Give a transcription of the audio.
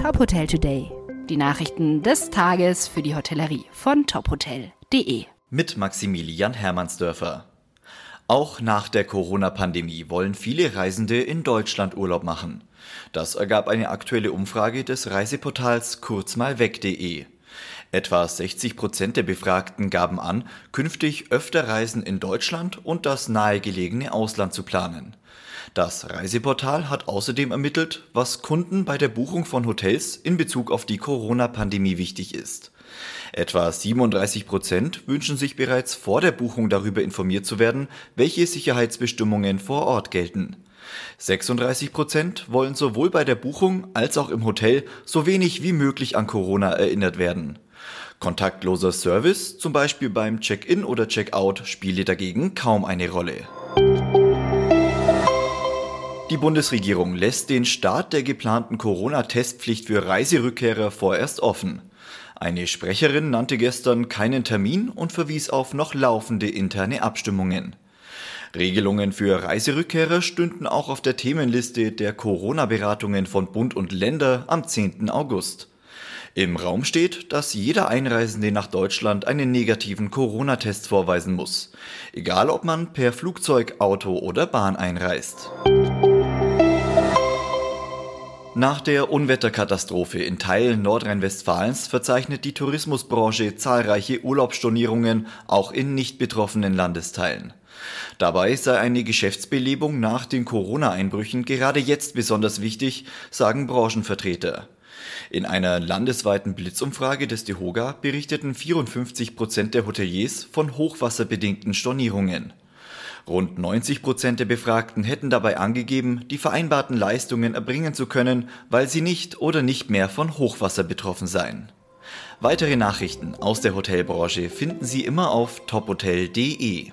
Top Hotel Today. Die Nachrichten des Tages für die Hotellerie von tophotel.de. Mit Maximilian Hermannsdörfer. Auch nach der Corona-Pandemie wollen viele Reisende in Deutschland Urlaub machen. Das ergab eine aktuelle Umfrage des Reiseportals kurzmalweg.de. Etwa 60 Prozent der Befragten gaben an, künftig öfter Reisen in Deutschland und das nahegelegene Ausland zu planen. Das Reiseportal hat außerdem ermittelt, was Kunden bei der Buchung von Hotels in Bezug auf die Corona-Pandemie wichtig ist. Etwa 37 Prozent wünschen sich bereits vor der Buchung darüber informiert zu werden, welche Sicherheitsbestimmungen vor Ort gelten. 36 Prozent wollen sowohl bei der Buchung als auch im Hotel so wenig wie möglich an Corona erinnert werden. Kontaktloser Service, zum Beispiel beim Check-in oder Check-out, spiele dagegen kaum eine Rolle. Die Bundesregierung lässt den Start der geplanten Corona-Testpflicht für Reiserückkehrer vorerst offen. Eine Sprecherin nannte gestern keinen Termin und verwies auf noch laufende interne Abstimmungen. Regelungen für Reiserückkehrer stünden auch auf der Themenliste der Corona-Beratungen von Bund und Länder am 10. August. Im Raum steht, dass jeder Einreisende nach Deutschland einen negativen Corona-Test vorweisen muss, egal ob man per Flugzeug, Auto oder Bahn einreist. Nach der Unwetterkatastrophe in Teilen Nordrhein-Westfalens verzeichnet die Tourismusbranche zahlreiche Urlaubsstornierungen auch in nicht betroffenen Landesteilen. Dabei sei eine Geschäftsbelebung nach den Corona-Einbrüchen gerade jetzt besonders wichtig, sagen Branchenvertreter. In einer landesweiten Blitzumfrage des DEHOGA berichteten 54 Prozent der Hoteliers von hochwasserbedingten Stornierungen. Rund 90 Prozent der Befragten hätten dabei angegeben, die vereinbarten Leistungen erbringen zu können, weil sie nicht oder nicht mehr von Hochwasser betroffen seien. Weitere Nachrichten aus der Hotelbranche finden Sie immer auf tophotel.de.